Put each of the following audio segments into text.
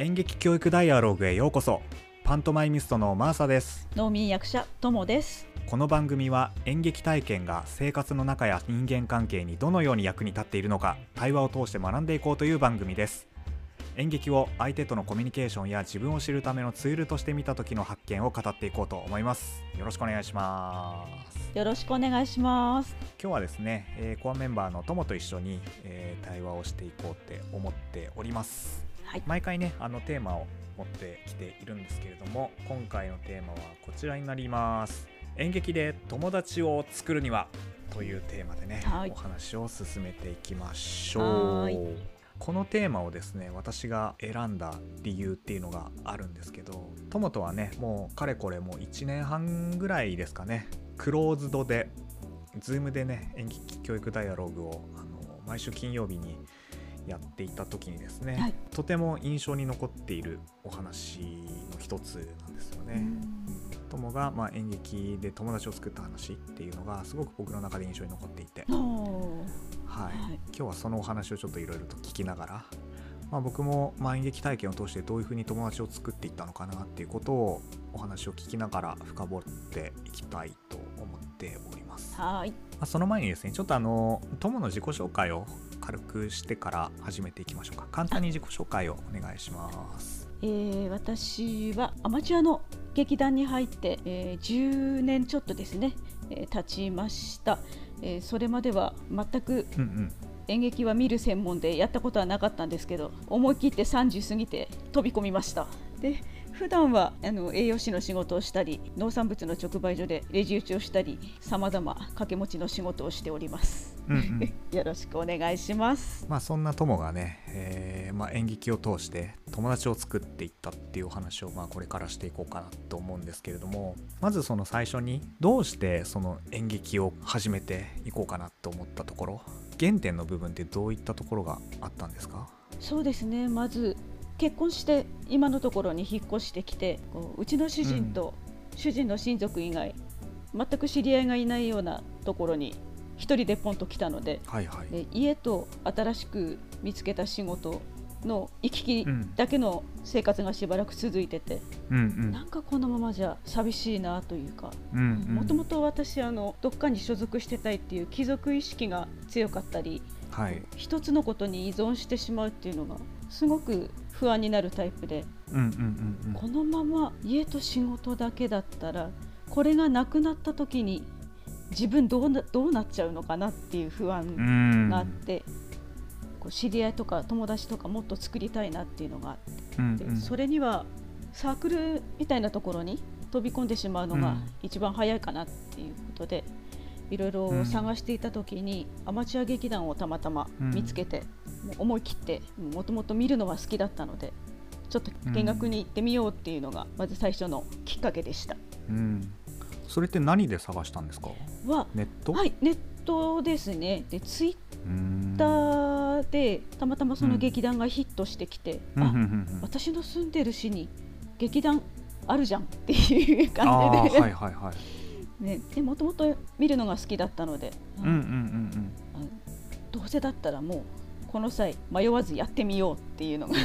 演劇教育ダイアログへようこそ。パントマイミストのマーサです。農民役者ともです。この番組は演劇体験が生活の中や人間関係にどのように役に立っているのか対話を通して学んでいこうという番組です。演劇を相手とのコミュニケーションや自分を知るためのツールとして見た時の発見を語っていこうと思います。よろしくお願いします。よろしくお願いします。今日はですね、えーコアメンバーの友と一緒に、えー対話をしていこうって思っておりますはい。毎回ねあのテーマを持ってきているんですけれども今回のテーマはこちらになります。演劇で友達を作るにはというテーマでね、はい。お話を進めていきましょはうこのテーマをですね私が選んだ理由っていうのがあるんですけど友とはねもうかれこれもう1年半ぐらいですかねクローズドで Zoom でね演劇教育ダイアログをあの毎週金曜日にやっていた時にですね、はい。とても印象に残っているお話の一つなんですよね。友が、まあ、演劇で友達を作った話っていうのがすごく僕の中で印象に残っていて、はい。はい。今日はそのお話をちょっといろいろと聞きながら、まあ、僕も、まあ、演劇体験を通してどういうふうに友達を作っていったのかなっていうことをお話を聞きながら深掘っていきたいと思っております。はい。まあ、その前にですねちょっとあの友の自己紹介を軽くしてから始めていきましょうか。簡単に自己紹介をお願いします。えー私はアマチュアの劇団に入って、えー10年ちょっとですね、えー経ちました、えーそれまでは全く演劇は見る専門でやったことはなかったんですけど思い切って30過ぎて飛び込みました。で普段はあの栄養士の仕事をしたり農産物の直売所でレジ打ちをしたりさまざま掛け持ちの仕事をしております。うんうん。よろしくお願いします。まあそんな友がね、えーまあ、演劇を通して友達を作っていったっていうお話をまあこれからしていこうかなと思うんですけれどもまずその最初にどうしてその演劇を始めていこうかなと思ったところ原点の部分ってどういったところがあったんですか？そうですね。まず結婚して今のところに引っ越してきてこううちの主人と主人の親族以外、全く知り合いがいないようなところに一人でポンと来たのではいはい。で家と新しく見つけた仕事の行き来うん。だけの生活がしばらく続いてて、うんうん。なんかこのままじゃ寂しいなというかもともと私あのどっかに所属してたいっていう貴族意識が強かったりはい一つのことに依存してしまうっていうのがすごく不安になるタイプで。このまま家と仕事だけだったらこれがなくなった時に自分どうなどうなっちゃうのかなっていう不安うんがあって、こう知り合いとか友達とかもっと作りたいなっていうのがあって、うんうん。それにはサークルみたいなところに飛び込んでしまうのがうん。一番早いかなっていうことで、いろいろ探していた時に、アマチュア劇団をたまたま見つけて、もう思い切ってもともと見るのは好きだったのでちょっと見学に行ってみようっていうのがまず最初のきっかけでした。うん。それって何で探したんですか？はネット？はいネットですね。でツイッターでたまたまその劇団がヒットしてきて、うんうんあうんうん。私の住んでる市に劇団あるじゃんっていうあ感じで,、ーはいはいはいね、でもともと見るのが好きだったので、うんうんうんあのどうせだったらもうこの際迷わずやってみようっていうのが あっ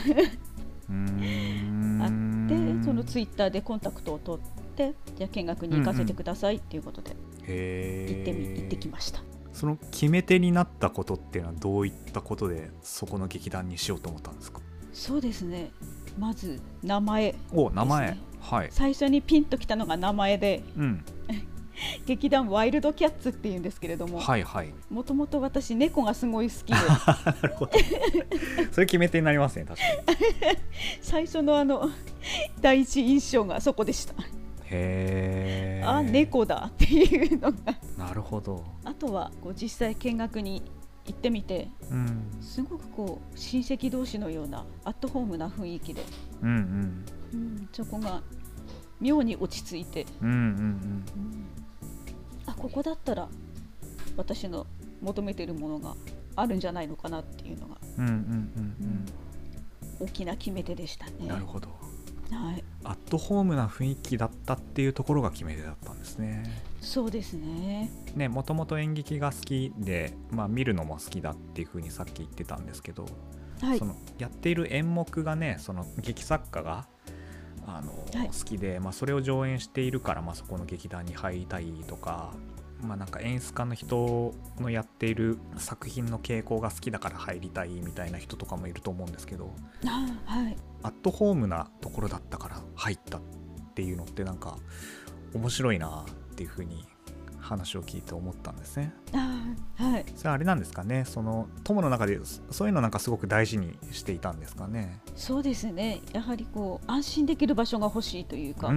てそのツイッターでコンタクトを取ってじゃあ見学に行かせてくださいっていうことでへー。行ってみ、行ってきました。その決め手になったことっていうのはどういったことでそこの劇団にしようと思ったんですか？そうですね。まず名前お名前、はい。最初にピンときたのが名前でうん 劇団ワイルドキャッツっていうんですけれどもはいはい。もともと私猫がすごい好きで。なるほど。それ決め手になりますね確かに。最初のあの第一印象がそこでした、へえあ猫だっていうのが。なるほど。あとはこう実際見学に行ってみてうん。すごくこう親戚同士のようなアットホームな雰囲気で、うんうん。うん、そこが妙に落ち着いて、うんうん。うんあここだったら私の求めてるものがあるんじゃないのかなっていうのがうんうんうん大きな決め手でしたね。うんなるほど。はい、アットホームな雰囲気だったっていうところが決め手だったんですね。そうですね。ねもともと演劇が好きで、まあ、見るのも好きだっていうふうにさっき言ってたんですけど、はい。そのやっている演目がねその劇作家があの、はい。好きで、まあ、それを上演しているから、まあ、そこの劇団に入りたいとか、まあ、なんか演出家の人のやっている作品の傾向が好きだから入りたいみたいな人とかもいると思うんですけどあはい。アットホームなところだったから入ったっていうのってなんか面白いなっていうふうに話を聞いて思ったんですね。あはい。それはあれなんですかね。その友の中でそそういうのなんかすごく大事にしていたんですかね。そうですね。やはりこう安心できる場所が欲しいというか、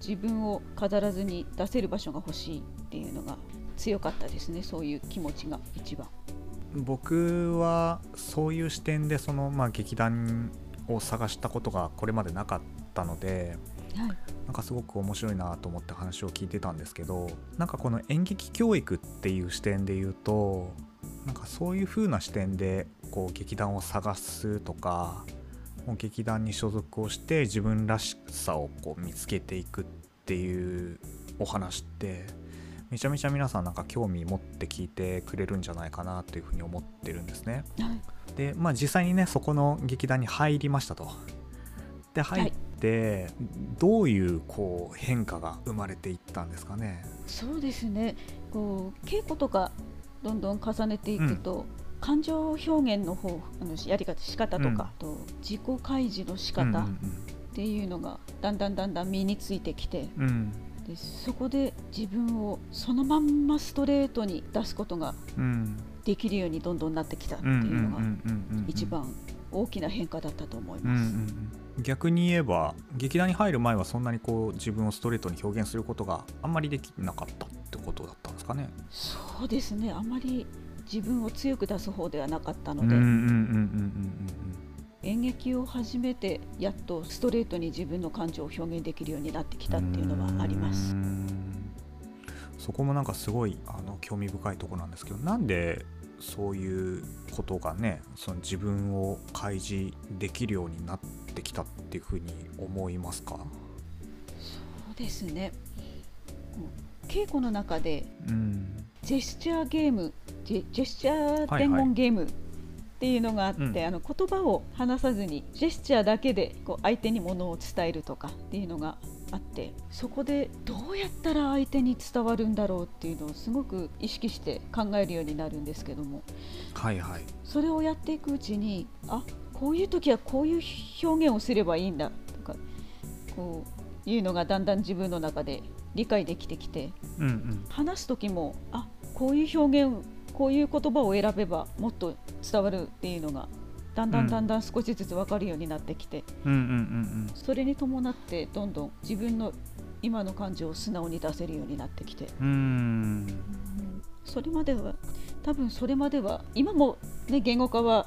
自分を飾らずに出せる場所が欲しいっていうのが強かったですね。そういう気持ちが一番。うん僕はそういう視点でその、まあ、劇団を探したことがこれまでなかったのではいなんかすごく面白いなと思って話を聞いてたんですけどなんかこの演劇教育っていう視点で言うとなんかそういう風な視点でこう劇団を探すとかもう劇団に所属をして自分らしさをこう見つけていくっていうお話ってめちゃめちゃ皆さんなんか興味持って聞いてくれるんじゃないかなというふうに思ってるんですね。はいでまあ実際にねそこの劇団に入りましたと。で入って、どういうこう変化が生まれていったんですかね？そうですね。こう稽古とかどんどん重ねていくと、感情表現の方あのやり方仕方とか、と自己開示の仕方っうんうん。ていうのがだんだんだんだん身についてきてうん。うんでそこで自分をそのまんまストレートに出すことがうん。できるようにどんどんなってきたってうんうんいうのがうんうんうん。一番大きな変化だったと思いうんうんうます。ん逆に言えば劇団に入る前はそんなにこう自分をストレートに表現することがあんまりできなかったってことだったんですかね。そうですねあまり自分を強く出す方ではなかったので、演劇を始めてやっとストレートに自分の感情を表現できるようになってきたっていうのはあります。うんそこもなんかすごいあの興味深いところなんですけどなんでそういうことがねその自分を開示できるようになってきたっていうふうに思いますか、そうですね。稽古の中でうん。ジェスチャーゲームジェジェスチャー伝はいはい。言ゲームっていうのがあって、うん。あの言葉を話さずにジェスチャーだけでこう相手にものを伝えるとかっていうのがあってそこでどうやったら相手に伝わるんだろうっていうのをすごく意識して考えるようになるんですけども。はいはい。それをやっていくうちにあこういう時はこういう表現をすればいいんだとかこういうのがだんだん自分の中で理解できてきてうんうん。話す時もあこういう表現こういう言葉を選べばもっと伝わるっていうのがだんだんだんだん少しずつ分かるようになってきて、うんうんうんそれに伴ってどんどん自分の今の感情を素直に出せるようになってきて、うんうん。それまでは多分それまでは今も、ね、言語化は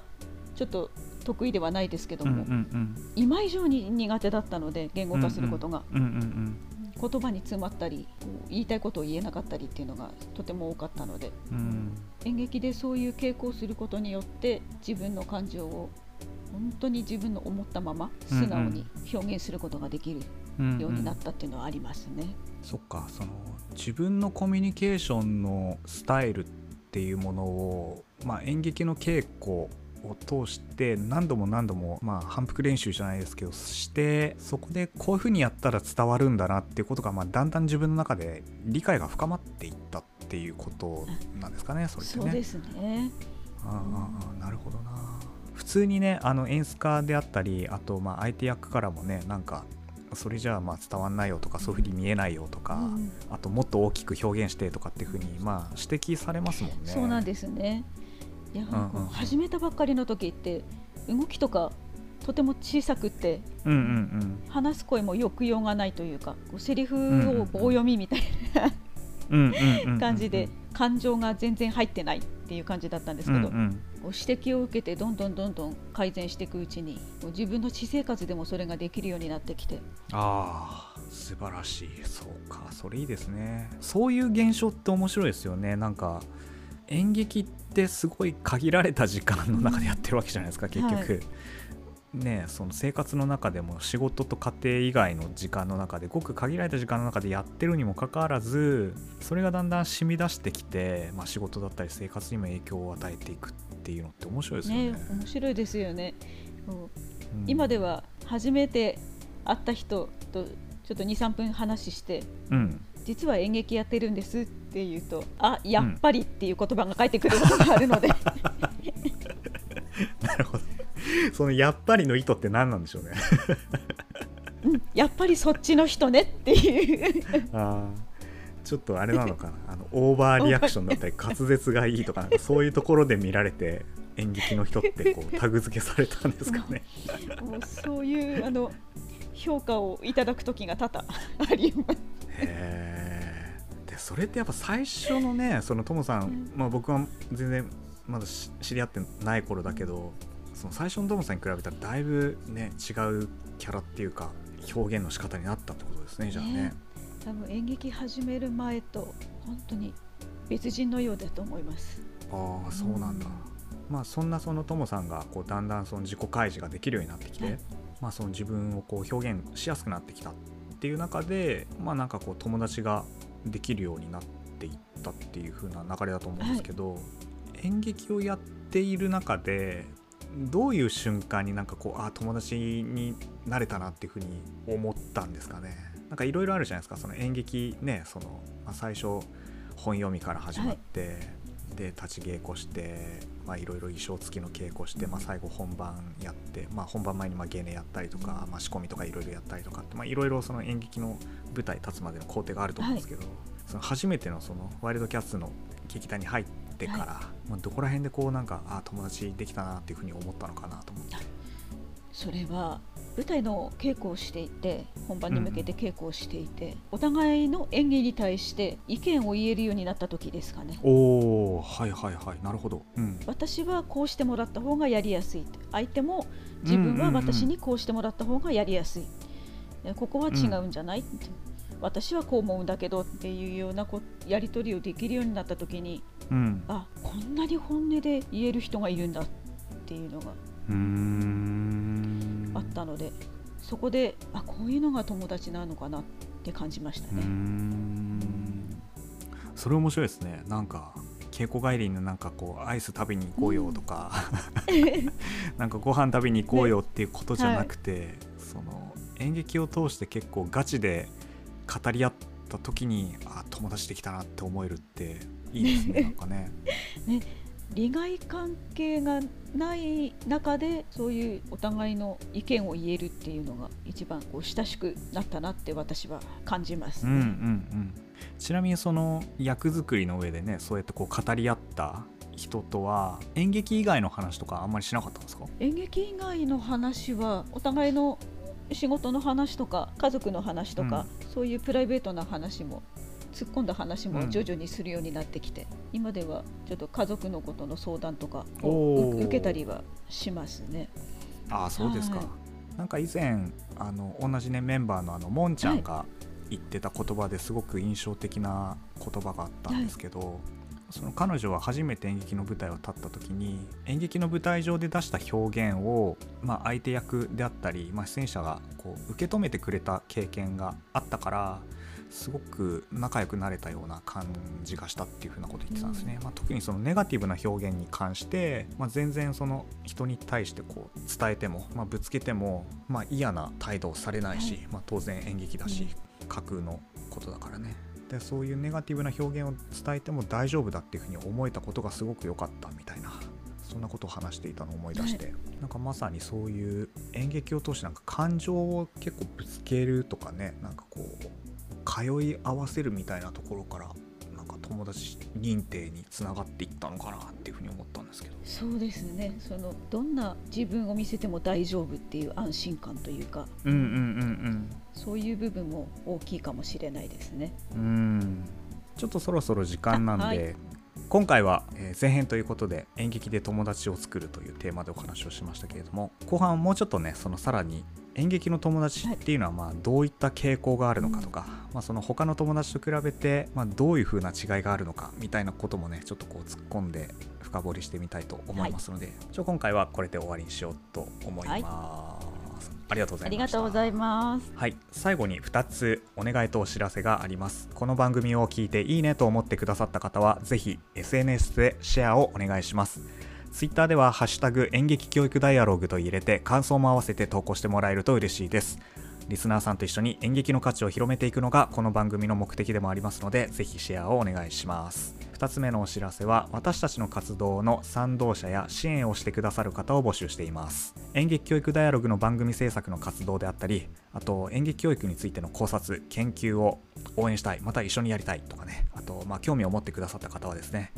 ちょっと得意ではないですけどうんうんも、うん。今以上に苦手だったので言語化することが、うんうん言葉に詰まったり言いたいことを言えなかったりっていうのがとても多かったのでうん。演劇でそういう傾向をすることによって自分の感情を本当に自分の思ったまま素直に表現することができるうん。ようになったっていうのはありますね。そっか。その自分のコミュニケーションのスタイルっていうものを、まあ、演劇の稽古を通して何度も何度も、まあ、反復練習じゃないですけどしてそこでこういうふうにやったら伝わるんだなっていうことが、まあ、だんだん自分の中で理解が深まっていったっていうことなんですかねそれってね。そうですね。ああなるほどな普通にねあの演出家であったりあとまあ相手役からもねなんかそれじゃあまあ伝わんないよとかそういうふうに見えないよとか、うんあともっと大きく表現してとかっていうふうにまあ指摘されますもんね。そうなんですね。いや、うん始めたばっかりの時って動きとかとても小さくってうんうん話す声も抑揚がないというかこうセリフを棒読みみたいうんうんうんうんうん。な感じで感情が全然入ってないっていう感じだったんですけど、うんうん。こう指摘を受けてどんどんどんどん改善していくうちに自分の私生活でもそれができるようになってきて。ああ素晴らしい。そうかそれいいですね。そういう現象って面白いですよね。なんか演劇ってすごい限られた時間の中でやってるわけじゃないですか、結局、はいねその生活の中でも仕事と家庭以外の時間の中でごく限られた時間の中でやってるにもかかわらずそれがだんだん染み出してきて、まあ、仕事だったり生活にも影響を与えていくっていうのって面白いですよね。ね面白いですよね。うん、今では初めて会った人とちょっと23分話して、うん、実は演劇やってるんですって言うとあやっぱりっていう言葉が返ってくることがあるので、うん、なるほど。そのやっぱりの意図って何なんでしょうね。うん、やっぱりそっちの人ねっていう。あちょっとあれなのかな。あのオーバーリアクションだったり滑舌がいいとかそういうところで見られて演劇の人ってこう タグ付けされたんですかね。もうそういうあの評価をいただく時が多々 あります。へでそれってやっぱ最初のねそのともさん、うん、まあ、僕は全然まだ知り合ってない頃だけどその最初のともさんに比べたらだいぶね違うキャラっていうか表現の仕方になったってことですねじゃあね。多分演劇始める前と本当に別人のようだと思います。ああそうなんだ。うん、まあそんなそのともさんがこうだんだんその自己開示ができるようになってきて、はい、まあその自分をこう表現しやすくなってきたっていう中でまあなんかこう友達ができるようになっていったっていう風な流れだと思うんですけど、はい、演劇をやっている中でどういう瞬間になんかこうあ友達になれたなっていう風に思ったんですかね？なんかいろいろあるじゃないですか。その演劇ねその、まあ、最初本読みから始まって、はい、で立ち稽古していろいろ衣装付きの稽古して、まあ、最後本番やって、まあ、本番前にまあ芸ネやったりとか、まあ、仕込みとかいろいろやったりとかっていろいろ演劇の舞台立つまでの工程があると思うんですけど、はい、その初めてのそのワイルドキャッツの劇団に入ってから、はい、まあ、どこら辺でこうなんかあ友達できたなっていうふうに思ったのかなと思って。それは舞台の稽古をしていて本番に向けて稽古をしていて、うん、お互いの演技に対して意見を言えるようになった時ですかね。おおはいはいはいなるほど、うん、私はこうしてもらった方がやりやすい。相手も自分は私にこうしてもらった方がやりやすい、うん、ここは違うんじゃない、うん、私はこう思うんだけどっていうようなこやり取りをできるようになった時に、うん、あこんなに本音で言える人がいるんだっていうのがあったのでそこであこういうのが友達なのかなって感じましたね。それ面白いですね。なんか稽古帰りになんかこうアイス食べに行こうよとか、うん、なんかご飯食べに行こうよっていうことじゃなくて、ねはい、その演劇を通して結構ガチで語り合った時にあ友達できたなって思えるっていいですね。なんかね。ね利害関係がない中でそういうお互いの意見を言えるっていうのが一番こう親しくなったなって私は感じます、ね、うんうんうん。ちなみにその役作りの上でねそうやってこう語り合った人とは演劇以外の話とかあんまりしなかったんですか？演劇以外の話はお互いの仕事の話とか家族の話とか、うん、そういうプライベートな話も突っ込んだ話も徐々にするようになってきて、うん、今ではちょっと家族のことの相談とかを受けたりはしますね。ああそうですか、はい、なんか以前あの同じねメンバーのあのもんちゃんが言ってた言葉ですごく印象的な言葉があったんですけど、はい。その彼女は初めて演劇の舞台を立った時に演劇の舞台上で出した表現を、まあ、相手役であったり、まあ、出演者がこう受け止めてくれた経験があったからすごく仲良くなれたような感じがしたっていうふうなこと言ってたんですね、うん、まあ、特にそのネガティブな表現に関して、まあ、全然その人に対してこう伝えても、まあ、ぶつけても、まあ、嫌な態度をされないし、はい、まあ、当然演劇だし、うん、架空のことだからね。でそういうネガティブな表現を伝えても大丈夫だっていうふうに思えたことがすごく良かったみたいなそんなことを話していたのを思い出して、はい、なんかまさにそういう演劇を通してなんか感情を結構ぶつけるとかねなんかこう通い合わせるみたいなところからなんか友達認定につながっていったのかなっていうふうに思ったんですけど。そうですね。そのどんな自分を見せても大丈夫っていう安心感というか、うんうんうんうん、そういう部分も大きいかもしれないですね。うん。ちょっとそろそろ時間なんで、はい、今回はえ前編ということで演劇で友達を作るというテーマでお話をしましたけれども後半もうちょっとねそのさらに演劇の友達っていうのはまあどういった傾向があるのかとか、まあ、その他の友達と比べてまあどういう風な違いがあるのかみたいなこともねちょっとこう突っ込んで深掘りしてみたいと思いますので、はい、今回はこれで終わりにしようと思います。はいありがとうございます。ありがとうございます。はい、最後に2つお願いとお知らせがあります。この番組を聞いていいねと思ってくださった方は、ぜひ SNS でシェアをお願いします。Twitter では「ハッシュタグ演劇教育ダイアログ」と入れて感想も合わせて投稿してもらえると嬉しいです。リスナーさんと一緒に演劇の価値を広めていくのがこの番組の目的でもありますのでぜひシェアをお願いします。2つ目のお知らせは私たちの活動の賛同者や支援をしてくださる方を募集しています。演劇教育ダイアログの番組制作の活動であったりあと演劇教育についての考察研究を応援したいまた一緒にやりたいとかねあとまあ興味を持ってくださった方はですね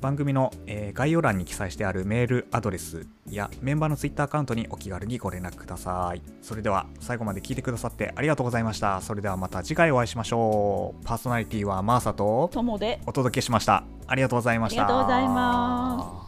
番組の、えー、概要欄に記載してあるメールアドレスやメンバーの Twitter アカウントにお気軽にご連絡ください。それでは最後まで聞いてくださってありがとうございました。それではまた次回お会いしましょう。パーソナリティはマーサとともでお届けしました。ありがとうございました。ありがとうございます。